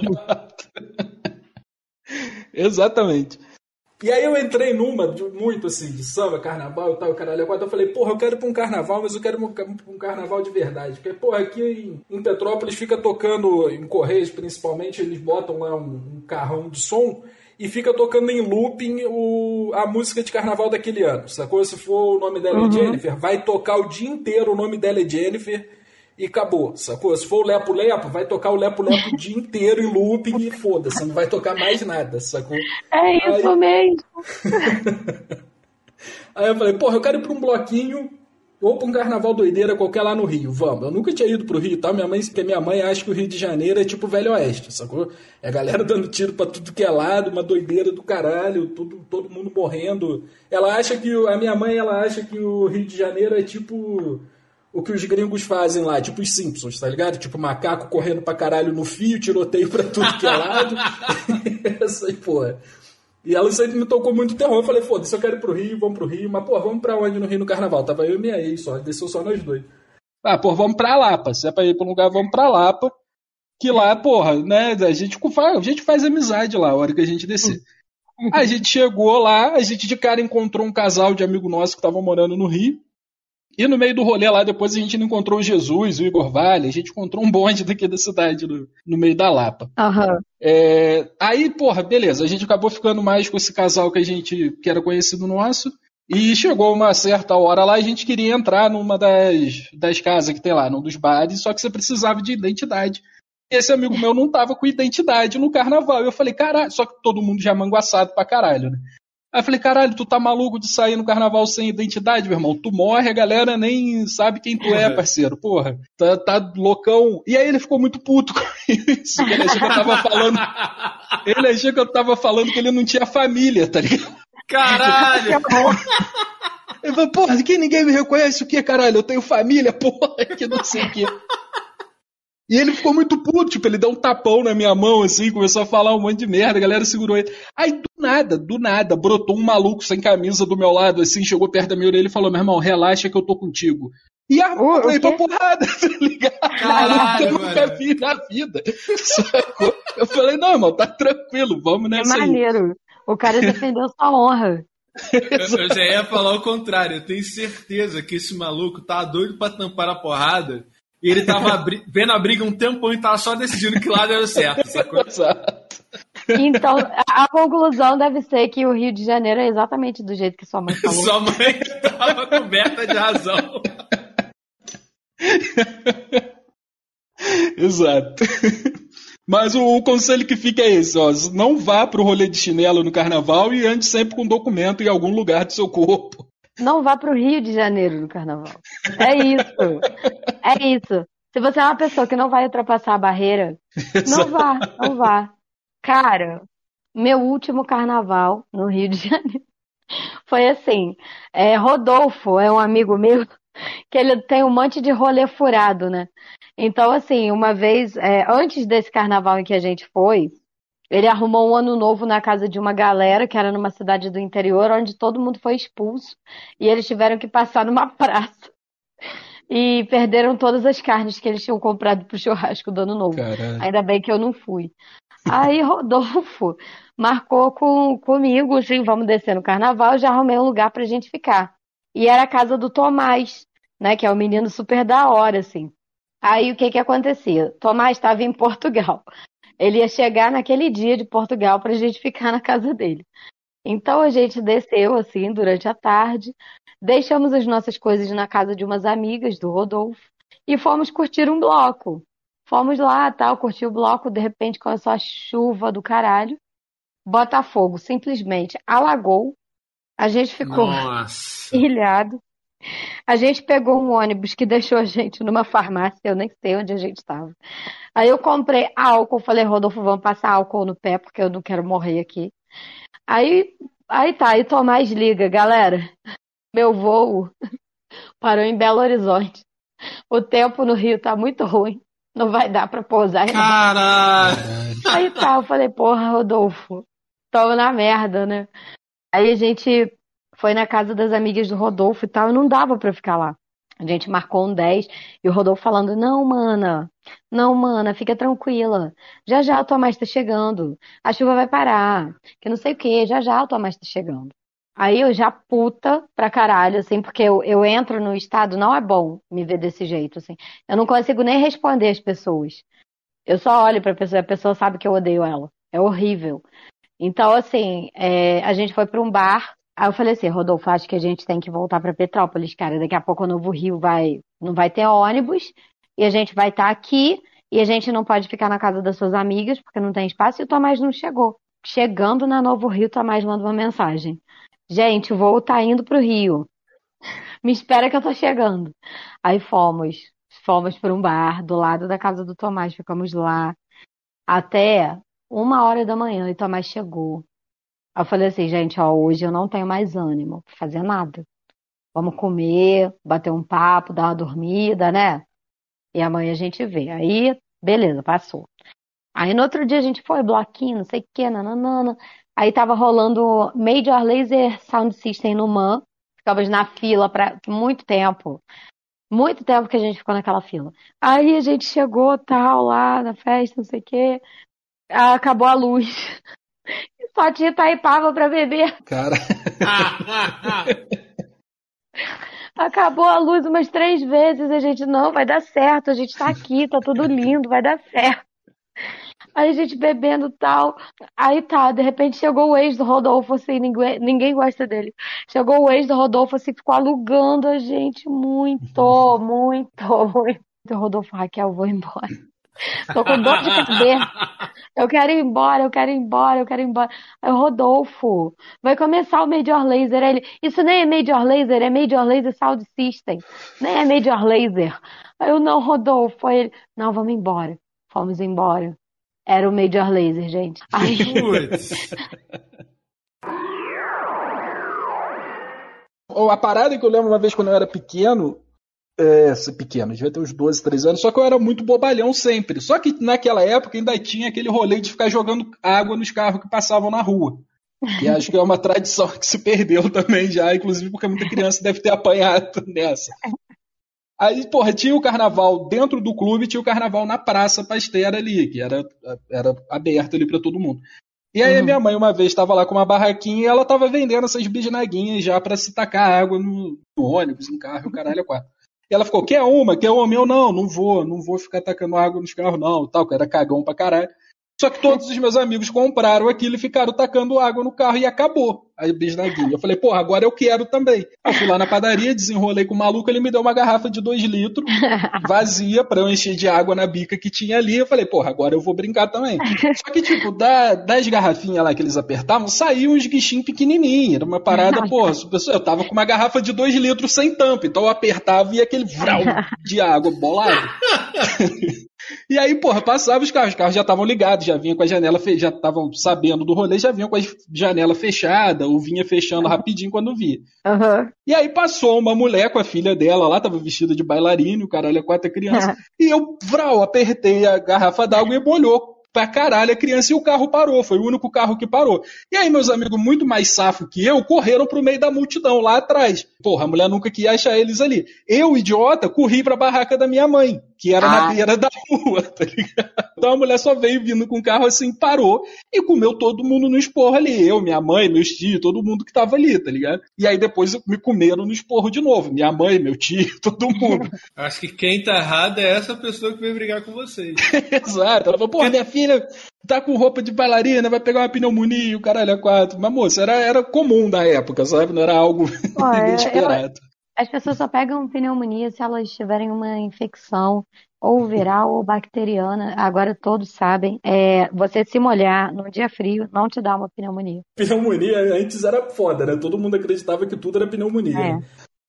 Exatamente. E aí eu entrei numa, de, muito assim, de samba, carnaval e tal, caralho. Agora eu falei, porra, eu quero ir pra um carnaval, mas eu quero ir pra um carnaval de verdade. Porque, porra, aqui em, em Petrópolis fica tocando, em Correios principalmente, eles botam lá um, um carrão de som e fica tocando em looping o, a música de carnaval daquele ano. Sacou? Se for o nome dela uhum. é Jennifer, vai tocar o dia inteiro o nome dela é Jennifer e acabou, sacou? Se for o Lepo Lepo, vai tocar o Lepo Lepo o dia inteiro em looping e foda-se, não vai tocar mais nada, sacou? É isso Aí... mesmo. *laughs* Aí eu falei, porra, eu quero ir pra um bloquinho ou pra um carnaval doideira qualquer lá no Rio, vamos. Eu nunca tinha ido pro Rio, tá? Minha mãe, porque minha mãe acha que o Rio de Janeiro é tipo Velho Oeste, sacou? É galera *laughs* dando tiro pra tudo que é lado, uma doideira do caralho, tudo, todo mundo morrendo. Ela acha que, a minha mãe, ela acha que o Rio de Janeiro é tipo o que os gringos fazem lá, tipo os Simpsons, tá ligado? Tipo macaco correndo pra caralho no fio, tiroteio pra tudo que é lado. *laughs* Essa aí, porra. E ela sempre me tocou muito terror. Eu falei, foda-se, eu quero ir pro Rio, vamos pro Rio. Mas, pô, vamos pra onde no Rio no Carnaval? Tava eu e minha ex só, desceu só nós dois. Ah, pô, vamos pra Lapa. Se é pra ir pra um lugar, vamos pra Lapa. Que lá, porra, né, a gente faz, a gente faz amizade lá, a hora que a gente descer. *laughs* a gente chegou lá, a gente de cara encontrou um casal de amigo nosso que tava morando no Rio. E no meio do rolê lá, depois a gente não encontrou o Jesus, o Igor Vale, a gente encontrou um bonde daqui da cidade, no, no meio da Lapa. Aham. É, aí, porra, beleza, a gente acabou ficando mais com esse casal que a gente, que era conhecido nosso, e chegou uma certa hora lá, a gente queria entrar numa das, das casas que tem lá, num dos bares, só que você precisava de identidade. Esse amigo meu não tava com identidade no carnaval. Eu falei, caralho, só que todo mundo já manguaçado pra caralho, né? Aí eu falei, caralho, tu tá maluco de sair no carnaval sem identidade, meu irmão? Tu morre, a galera nem sabe quem tu é, parceiro. Porra, tá, tá loucão. E aí ele ficou muito puto com *laughs* isso. Ele achou que eu tava falando. Ele achou que eu tava falando que ele não tinha família, tá ligado? Caralho! *laughs* Ele falou, porra, que ninguém me reconhece o que, caralho? Eu tenho família, porra, que não sei o que. E ele ficou muito puto, tipo, ele deu um tapão na minha mão, assim, começou a falar um monte de merda, a galera segurou ele. Aí, do nada, do nada, brotou um maluco sem camisa do meu lado, assim, chegou perto da minha orelha e falou, meu irmão, relaxa que eu tô contigo. E armou o aí pra porrada, *laughs* tá ligado? Caralho, eu nunca mano. vi na vida. Eu falei, não, irmão, tá tranquilo, vamos Que nessa aí. maneiro. O cara defendeu sua honra. Eu, eu já ia falar o contrário. Eu tenho certeza que esse maluco tá doido pra tampar a porrada. E ele tava vendo a briga um tempão e tava só decidindo que lado era o certo, sacou? *laughs* Exato. Então, a, a conclusão deve ser que o Rio de Janeiro é exatamente do jeito que sua mãe falou. Sua mãe tava coberta de razão. *laughs* Exato. Mas o, o conselho que fica é esse, ó. Não vá pro rolê de chinelo no carnaval e ande sempre com documento em algum lugar do seu corpo. Não vá pro Rio de Janeiro no carnaval. É isso. É isso. Se você é uma pessoa que não vai ultrapassar a barreira, *laughs* não vá, não vá. Cara, meu último carnaval no Rio de Janeiro *laughs* foi assim. é, Rodolfo é um amigo meu *laughs* que ele tem um monte de rolê furado, né? Então, assim, uma vez, é, antes desse carnaval em que a gente foi, ele arrumou um ano novo na casa de uma galera que era numa cidade do interior, onde todo mundo foi expulso e eles tiveram que passar numa *laughs* praça. E perderam todas as carnes que eles tinham comprado pro churrasco do ano novo. Caralho. Ainda bem que eu não fui. Aí *laughs* Rodolfo marcou com, comigo, assim, vamos descer no carnaval, já arrumei um lugar pra gente ficar. E era a casa do Tomás, né, que é um menino super da hora, assim. Aí o que que acontecia? Tomás estava em Portugal. Ele ia chegar naquele dia de Portugal pra gente ficar na casa dele. Então a gente desceu, assim, durante a tarde, deixamos as nossas coisas na casa de umas amigas do Rodolfo e fomos curtir um bloco. Fomos lá, tal, curtir o bloco, de repente começou a chuva do caralho. Botafogo simplesmente alagou. A gente ficou Nossa. *laughs* ilhado. A gente pegou um ônibus que deixou a gente numa farmácia, eu nem sei onde a gente estava. Aí eu comprei álcool, falei, Rodolfo, vamos passar álcool no pé, porque eu não quero morrer aqui. Aí, aí tá, aí Tomás liga, galera, meu voo *laughs* parou em Belo Horizonte. O tempo no Rio tá muito ruim, não vai dar pra pousar. Caralho. Aí tá, eu falei, porra, Rodolfo, tamo na merda, né? Aí a gente foi na casa das amigas do Rodolfo e tal, e não dava pra ficar lá. A gente marcou um 10 e o Rodolfo falando: Não, mana, não, mana, fica tranquila. Já já o Tomás tá chegando. A chuva vai parar. Que não sei o que, já já o Tomás tá chegando. Aí eu já puta pra caralho, assim, porque eu, eu entro no estado, não é bom me ver desse jeito, assim. Eu não consigo nem responder as pessoas. Eu só olho pra pessoa e a pessoa sabe que eu odeio ela. É horrível. Então, assim, é, a gente foi pra um bar. Aí eu falei assim, Rodolfo, acho que a gente tem que voltar pra Petrópolis, cara. Daqui a pouco o Novo Rio vai, não vai ter ônibus e a gente vai estar aqui e a gente não pode ficar na casa das suas amigas porque não tem espaço e o Tomás não chegou. Chegando na Novo Rio, o Tomás manda uma mensagem. Gente, o voo tá indo pro Rio. *laughs* Me espera que eu tô chegando. Aí fomos. Fomos para um bar do lado da casa do Tomás. Ficamos lá até uma hora da manhã e Tomás chegou. Eu falei assim, gente, ó, hoje eu não tenho mais ânimo pra fazer nada. Vamos comer, bater um papo, dar uma dormida, né? E amanhã a gente vê. Aí, beleza, passou. Aí no outro dia a gente foi, bloquinho, não sei o que, nananana. Aí tava rolando Major Laser Sound System no MAN. Ficamos na fila para muito tempo. Muito tempo que a gente ficou naquela fila. Aí a gente chegou, tal, lá na festa, não sei o quê. Acabou a luz. Só tinha Itaipava pra beber. *laughs* Cara. Acabou a luz umas três vezes. A gente, não, vai dar certo. A gente tá aqui, tá tudo lindo, vai dar certo. Aí a gente bebendo tal. Aí tá, de repente chegou o ex do Rodolfo, assim, ninguém, ninguém gosta dele. Chegou o ex do Rodolfo, assim, ficou alugando a gente muito, *laughs* muito, muito. Rodolfo, Raquel, vou embora. Tô com dor de cabeça. Eu quero ir embora, eu quero ir embora, eu quero ir embora. Aí o Rodolfo, vai começar o Major Laser. Ele, isso nem é Major Laser, é Major Laser Sound System. Nem é Major Laser. Aí eu, não, Rodolfo. Aí ele, não, vamos embora. Fomos embora. Era o Major Laser, gente. *laughs* Aí... A parada que eu lembro uma vez quando eu era pequeno, é, pequeno, devia ter uns 12, 13 anos, só que eu era muito bobalhão sempre. Só que naquela época ainda tinha aquele rolê de ficar jogando água nos carros que passavam na rua. Que *laughs* acho que é uma tradição que se perdeu também já, inclusive porque muita criança deve ter apanhado *laughs* nessa. Aí, porra, tinha o carnaval dentro do clube, tinha o carnaval na Praça Pasteira ali, que era, era aberto ali para todo mundo. E aí, uhum. minha mãe, uma vez, estava lá com uma barraquinha e ela estava vendendo essas bisnaguinhas já para se tacar água no, no ônibus, em carro, o caralho, é quatro. E ela ficou, quer uma? Quer uma? Eu, não, não vou, não vou ficar tacando água nos carros, não, tal, que era cagão pra caralho. Só que todos os meus amigos compraram aquilo e ficaram tacando água no carro e acabou a bisnaguinha. Eu falei, porra, agora eu quero também. Eu fui lá na padaria, desenrolei com o maluco, ele me deu uma garrafa de dois litros, *laughs* vazia, pra eu encher de água na bica que tinha ali. Eu falei, porra, agora eu vou brincar também. *laughs* Só que, tipo, da, das garrafinhas lá que eles apertavam, saíam uns guichinhos pequenininhos. Era uma parada, porra, eu tava com uma garrafa de dois litros sem tampa, então eu apertava e aquele vral *laughs* de água bolado. E aí, porra, passava os carros, os carros já estavam ligados, já vinha com a janela, fe... já estavam sabendo do rolê, já vinham com a janela fechada, ou vinha fechando rapidinho quando via. Uhum. E aí passou uma mulher com a filha dela lá, tava vestida de bailarina, o caralho é quatro crianças, *laughs* e eu, vral, apertei a garrafa d'água e molhou pra caralho a criança e o carro parou. Foi o único carro que parou. E aí, meus amigos, muito mais safo que eu, correram pro meio da multidão lá atrás. Porra, a mulher nunca queria achar eles ali. Eu, idiota, corri pra barraca da minha mãe, que era ah. na beira da rua, *laughs* tá ligado? Então a mulher só veio vindo com o carro assim, parou e comeu todo mundo no esporro ali. Eu, minha mãe, meus tios, todo mundo que tava ali, tá ligado? E aí depois me comeram no esporro de novo. Minha mãe, meu tio, *laughs* todo mundo. Acho que quem tá errado é essa pessoa que veio brigar com vocês. *laughs* Exato. Ela falou, porra, minha filha filha tá com roupa de bailarina, vai pegar uma pneumonia, o caralho é quatro. Mas, moça, era, era comum na época, sabe? Não era algo *laughs* Pô, inesperado. Eu, as pessoas só pegam pneumonia se elas tiverem uma infecção ou viral ou bacteriana. Agora todos sabem. É, você se molhar num dia frio não te dá uma pneumonia. Pneumonia antes era foda, né? Todo mundo acreditava que tudo era pneumonia. É. Né?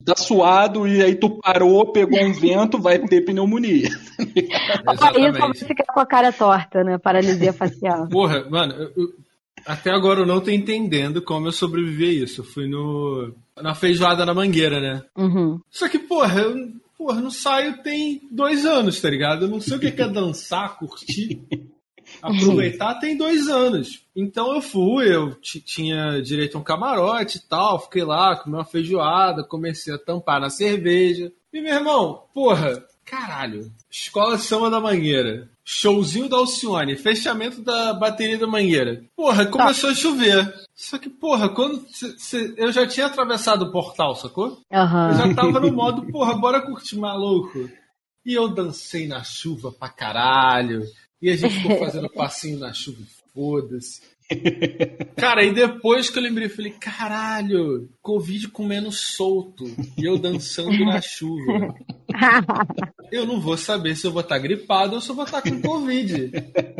Tá suado e aí tu parou, pegou um vento, vai ter pneumonia. *laughs* Isso vai ficar com a cara torta, né? Paralisia facial. *laughs* Porra, mano, eu, até agora eu não tô entendendo como eu sobrevivi a isso. Eu fui no, na feijoada na mangueira, né? Uhum. Só que, porra, eu porra, não saio tem dois anos, tá ligado? Eu não sei o que é dançar, curtir. *laughs* aproveitar tem dois anos. Então eu fui, eu tinha direito a um camarote e tal, fiquei lá, comi uma feijoada, comecei a tampar na cerveja. E meu irmão, porra, caralho, Escola de Samba da Mangueira, showzinho da Alcione, fechamento da bateria da Mangueira. Porra, começou tá. a chover. Só que, porra, quando cê, cê, eu já tinha atravessado o portal, sacou? Uhum. Eu já tava no modo, porra, bora curtir maluco. E eu dancei na chuva pra caralho. E a gente ficou *laughs* fazendo passinho na chuva, foda-se. Cara, e depois que eu lembrei, eu falei, caralho, Covid comendo solto e eu dançando na chuva. *laughs* Eu não vou saber se eu vou estar gripado ou se eu vou estar com Covid.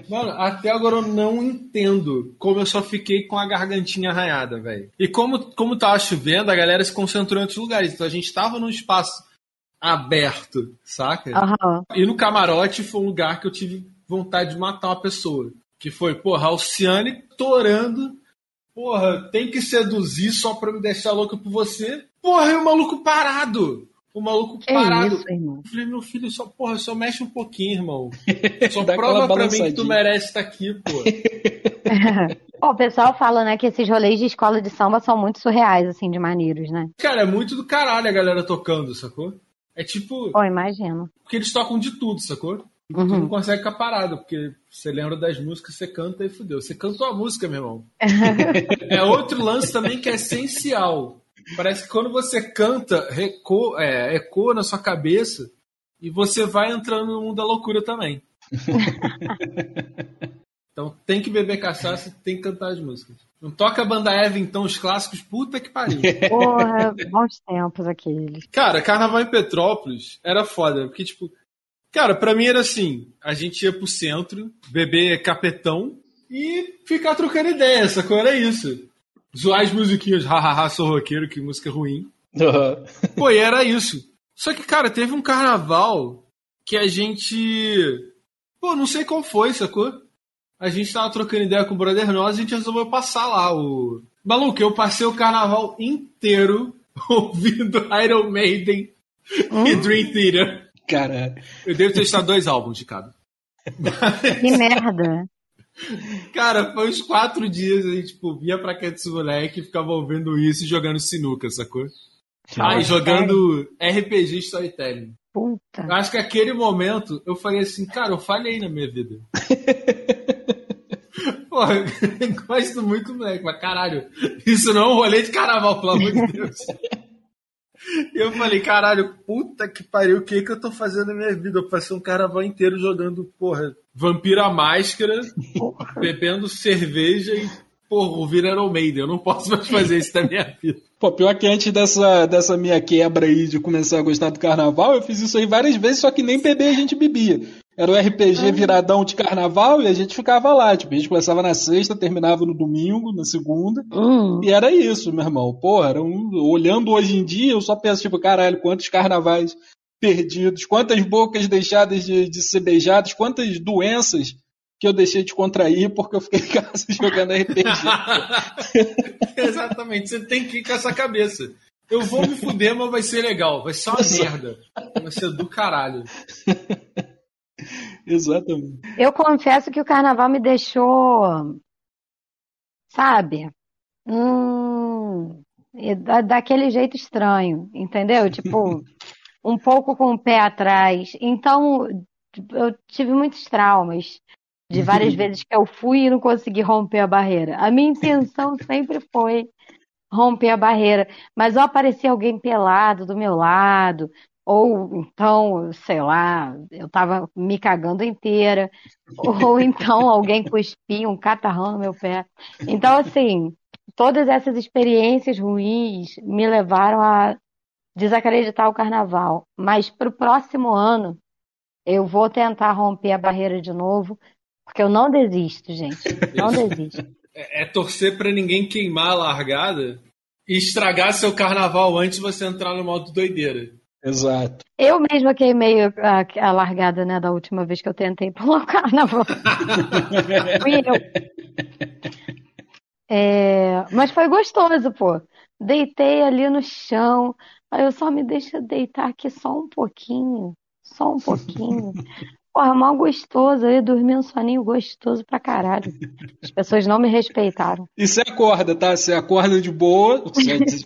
Mano, até agora eu não entendo como eu só fiquei com a gargantinha arranhada, velho. E como, como tava chovendo, a galera se concentrou em outros lugares. Então a gente tava num espaço aberto, saca? Uhum. E no camarote foi um lugar que eu tive vontade de matar uma pessoa. Que foi, porra, Alciane torando porra, tem que seduzir só pra me deixar louco por você. Porra, e o maluco parado. O maluco Que parado. isso, irmão? Eu falei, meu filho, só, porra, só mexe um pouquinho, irmão. *laughs* Só prova pra mim que tu merece estar aqui, pô. *laughs* Ó, o pessoal fala, né, que esses rolês de escola de samba são muito surreais, assim, de maneiros, né? Cara, é muito do caralho a galera tocando, sacou? É tipo, Pô, imagino. porque eles tocam de tudo, sacou? E Tu não Uhum. consegue ficar parado, porque você lembra das músicas, você canta e fudeu. Você cantou a música, meu irmão. *laughs* é outro lance também que é essencial. Parece que quando você canta, reco- é, ecoa na sua cabeça e você vai entrando no mundo da loucura também. *laughs* então tem que beber cachaça, tem que cantar as músicas. Não toca a banda Eva, então, os clássicos, puta que pariu. *laughs* Porra, bons tempos aqueles. Cara, carnaval em Petrópolis era foda, porque, tipo, cara, pra mim era assim: a gente ia pro centro, beber capetão e ficar trocando ideia, sacou? Era isso. Zoar as musiquinhas, hahaha, sou roqueiro, que música ruim. Pô, e era isso. Só que, cara, teve um carnaval que a gente. Pô, não sei qual foi, sacou? A gente tava trocando ideia com o brother nosso e a gente resolveu passar lá o. Maluco, eu passei o carnaval inteiro *laughs* ouvindo Iron Maiden e Dream Theater. Caralho. Eu devo testar dois álbuns de cada. Que merda. Cara, foi uns quatro dias a gente tipo, via pra cá desse moleque e ficava ouvindo isso e jogando sinuca, sacou? Aí jogando RPG Storytelling. Puta. Eu acho que aquele momento eu falei assim, cara, eu falhei na minha vida. *laughs* Porra, *laughs* eu gosto muito do moleque, mas caralho, isso não é um rolê de carnaval, pelo amor de Deus. *laughs* E eu falei, caralho, puta que pariu, o que que eu tô fazendo na minha vida? Eu passei um carnaval inteiro jogando, porra, Vampiro à Máscara, bebendo cerveja e, porra, ouvindo Iron Maiden. Eu não posso mais fazer isso na minha vida. Pô, pior que antes dessa, dessa minha quebra aí de começar a gostar do carnaval, eu fiz isso aí várias vezes, só que nem beber a gente bebia. Era o RPG viradão de carnaval e a gente ficava lá. Tipo, a gente começava na sexta, terminava no domingo, na segunda. Hum. E era isso, meu irmão. Porra, era um, olhando hoje em dia, eu só penso, tipo, caralho, quantos carnavais perdidos, quantas bocas deixadas de, de ser beijadas, quantas doenças que eu deixei de contrair porque eu fiquei em casa *laughs* jogando RPG. *laughs* Exatamente, você tem que ir com essa cabeça. Eu vou me fuder, mas vai ser legal. Vai ser uma *laughs* merda. Vai ser do caralho. *laughs* Exatamente. Eu confesso que o carnaval me deixou, sabe? Hum, da- daquele jeito estranho, entendeu? *laughs* Tipo, um pouco com o pé atrás. Então, eu tive muitos traumas de várias vezes que eu fui e não consegui romper a barreira. A minha intenção *laughs* sempre foi romper a barreira, mas ou aparecia alguém pelado do meu lado, ou então, sei lá, eu tava me cagando inteira, ou *laughs* então alguém cuspia um catarrão no meu pé. Então, assim, todas essas experiências ruins me levaram a desacreditar o carnaval. Mas pro próximo ano, eu vou tentar romper a barreira de novo, porque eu não desisto, gente. Não *laughs* desisto. É, é torcer pra ninguém queimar a largada e estragar seu carnaval antes de você entrar no modo doideira. Exato. Eu mesma queimei a, a largada, né, da última vez que eu tentei pular o carnaval. *laughs* Fui eu. É, mas foi gostoso, pô. Deitei ali no chão. Aí eu só me deixa deitar aqui só um pouquinho. Só um pouquinho. Porra, mal gostoso. Eu ia dormir um soninho gostoso pra caralho. As pessoas não me respeitaram. *laughs* E você acorda, tá? Você acorda de boa,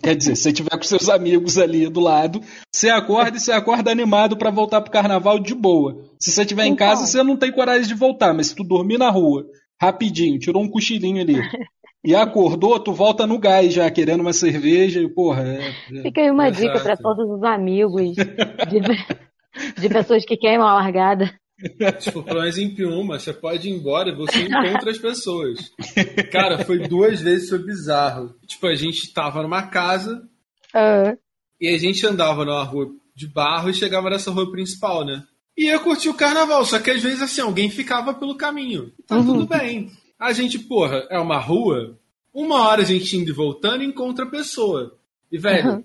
quer dizer, se você tiver com seus amigos ali do lado, você acorda e você acorda animado pra voltar pro carnaval de boa. Se você estiver em Então. casa, você não tem coragem de voltar, mas se tu dormir na rua, rapidinho, tirou um cochilinho ali, *laughs* e acordou, tu volta no gás já, querendo uma cerveja, e porra, é- é- Fica aí uma Exato. dica pra todos os amigos *laughs* de, de pessoas que queimam a largada. Tipo, pelo menos em Piuma, você pode ir embora e você encontra as pessoas. Cara, foi duas vezes, foi bizarro. Tipo, a gente tava numa casa Ah, e a gente andava numa rua de barro e chegava nessa rua principal, né? E ia curtir o carnaval, só que às vezes assim, alguém ficava pelo caminho. Tá tudo bem. A gente, porra, é uma rua, uma hora a gente indo e voltando encontra a pessoa. E, velho, Uhum.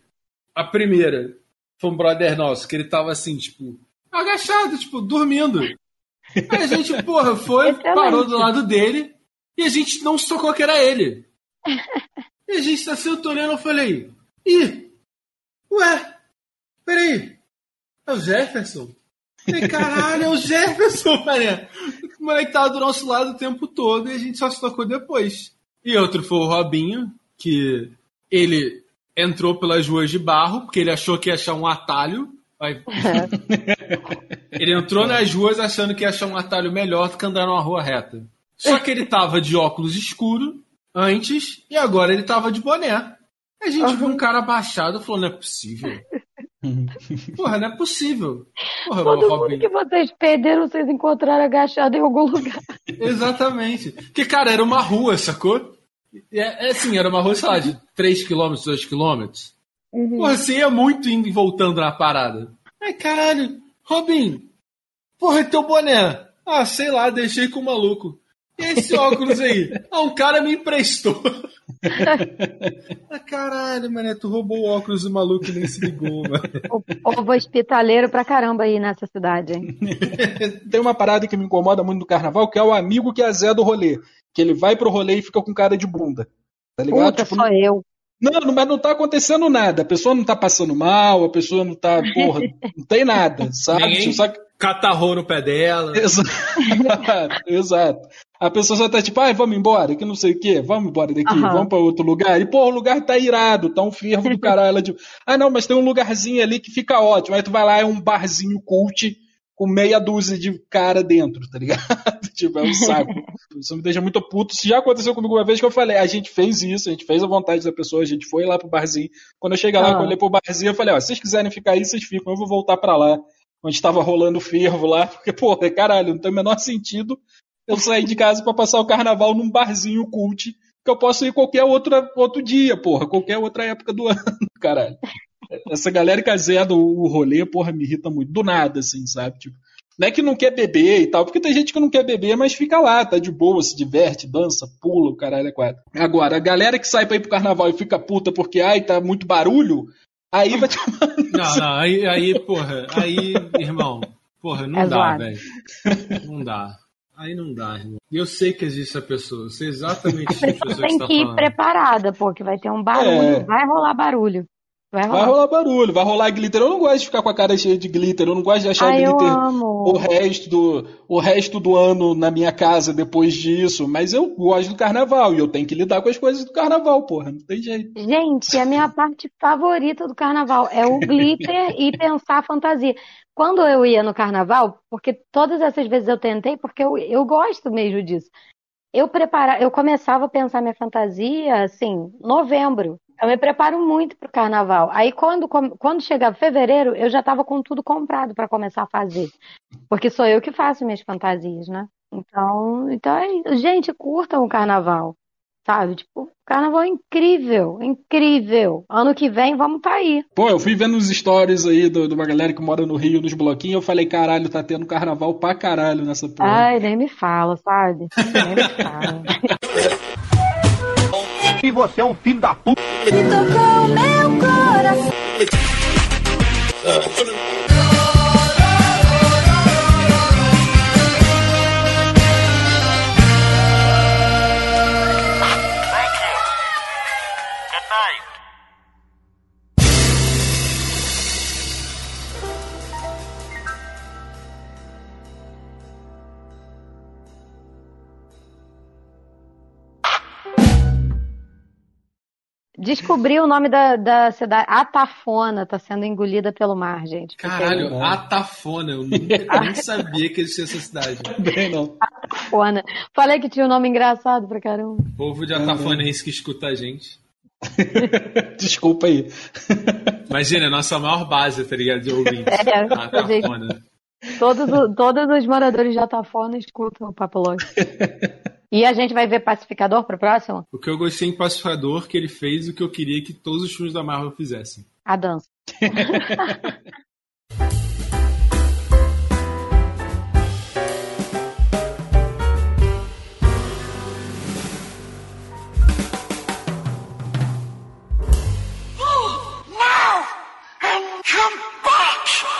a primeira foi um brother nosso, que ele tava assim, tipo, agachado, tipo, dormindo. Aí a gente, porra, foi, Excelente. parou do lado dele e a gente não se tocou que era ele. *laughs* E a gente tá se olhando, eu falei, ih, ué, peraí, é o Jefferson? Falei, caralho, é o Jefferson, mané. O moleque tava do nosso lado o tempo todo e a gente só se tocou depois. E outro foi o Robinho, que ele entrou pelas ruas de barro, porque ele achou que ia achar um atalho. Aí... *laughs* ele entrou nas ruas achando que ia achar um atalho melhor do que andar numa rua reta. Só que ele tava de óculos escuro antes e agora ele tava de boné. A gente Uhum. viu um cara abaixado e falou: não é possível. *laughs* Porra, não é possível. Porra, Todo mundo Robinho. que vocês perderam, vocês encontraram agachado em algum lugar. Exatamente. Porque, cara, era uma rua, sacou? É, é assim, era uma rua, sei lá, de 3 km, 2 km. Porra, você ia muito indo e voltando na parada. Ai, caralho. Robin, porra, e teu boné? Ah, sei lá, deixei com o maluco. E esse óculos aí? *laughs* Ah, um cara me emprestou. *laughs* ah, caralho, mané, tu roubou o óculos do maluco e nem se ligou, mano. O povo hospitaleiro pra caramba aí nessa cidade, hein? *laughs* Tem uma parada que me incomoda muito no carnaval, que é o amigo que é Zé do rolê. Que ele vai pro rolê e fica com cara de bunda. Tá ligado? Puta, Tipo, sou eu. Não, não- mas não tá acontecendo nada. A pessoa não tá passando mal, a pessoa não tá. Porra, não tem nada, *laughs* sabe? Ninguém Só catarrou no pé dela. Exato, *laughs* exato. A pessoa só tá tipo, ai, vamos embora, que não sei o quê, vamos embora daqui, Aham. vamos pra outro lugar. E, pô, o lugar tá irado, tá um fervo do *laughs* caralho. Ela, tipo, ah, não, mas tem um lugarzinho ali que fica ótimo. Aí tu vai lá, é um barzinho cult com meia dúzia de cara dentro, tá ligado? *laughs* tipo, é um saco. Isso me deixa muito puto. Isso já aconteceu comigo uma vez que eu falei, a gente fez isso, a gente fez a vontade da pessoa, a gente foi lá pro barzinho. Quando eu cheguei lá, Ah. eu olhei pro barzinho, eu falei, ó, se vocês quiserem ficar aí, vocês ficam, eu vou voltar pra lá onde estava rolando o fervo lá, *laughs* porque, porra, caralho, não tem o menor sentido eu sair de casa pra passar o carnaval num barzinho cult, que eu posso ir qualquer outra, outro dia, porra, qualquer outra época do *laughs* ano, caralho. Essa galera que azeda o o rolê, porra, me irrita muito. Do nada, assim, sabe? Tipo, não é que não quer beber e tal, porque tem gente que não quer beber, mas fica lá, tá de boa, se diverte, dança, pula, o caralho é quatro. Agora, a galera que sai pra ir pro carnaval e fica puta porque, ai, tá muito barulho, aí vai tomar Não, não, aí, aí, porra, aí, irmão, porra, não É dá, velho. Não dá. Aí não dá, irmão. E eu sei que existe essa pessoa, eu sei exatamente A a pessoa pessoa que tem você tá que ir preparada, pô, que vai ter um barulho. É. Vai rolar barulho. Vai rolar. Vai rolar barulho, vai rolar glitter. Eu não gosto de ficar com a cara cheia de glitter, eu não gosto de achar Ai, glitter o resto, do, o resto do ano na minha casa depois disso. Mas eu gosto do carnaval e eu tenho que lidar com as coisas do carnaval, porra. Não tem jeito. Gente, a minha parte favorita do carnaval é o glitter *laughs* e pensar fantasia. Quando eu ia no carnaval, porque todas essas vezes eu tentei, porque eu, eu gosto mesmo disso. Eu prepara, eu começava a pensar minha fantasia assim, novembro. Eu me preparo muito pro carnaval. Aí quando, quando chegava fevereiro, eu já estava com tudo comprado para começar a fazer. Porque sou eu que faço minhas fantasias, né? Então, então é isso. gente, curtam o carnaval. Sabe? Tipo, carnaval é incrível, incrível. Ano que vem vamos tá aí. Pô, eu fui vendo os stories aí de uma galera que mora no Rio, nos bloquinhos, eu falei, caralho, tá tendo carnaval pra caralho nessa porra. Ai, nem me fala, sabe? Nem me fala. *laughs* E você é um filho da puta. Descobri o nome da, da cidade. Atafona tá sendo engolida pelo mar, gente. Porque- Caralho, Atafona, eu nunca, nem sabia que existia essa cidade. *laughs* Bem, não. Atafona. Falei que tinha um nome engraçado pra caramba. Povo de Atafonense que escuta a gente. *laughs* Desculpa aí. Imagina, a nossa maior base, tá ligado? De ouvintes. É, Atafona. Todos, o- todos os moradores de Atafona escutam o Papo Louco. *laughs* E a gente vai ver Pacificador pro próximo? O que eu gostei em Pacificador, que ele fez o que eu queria que todos os filmes da Marvel fizessem. A dança. now and come back!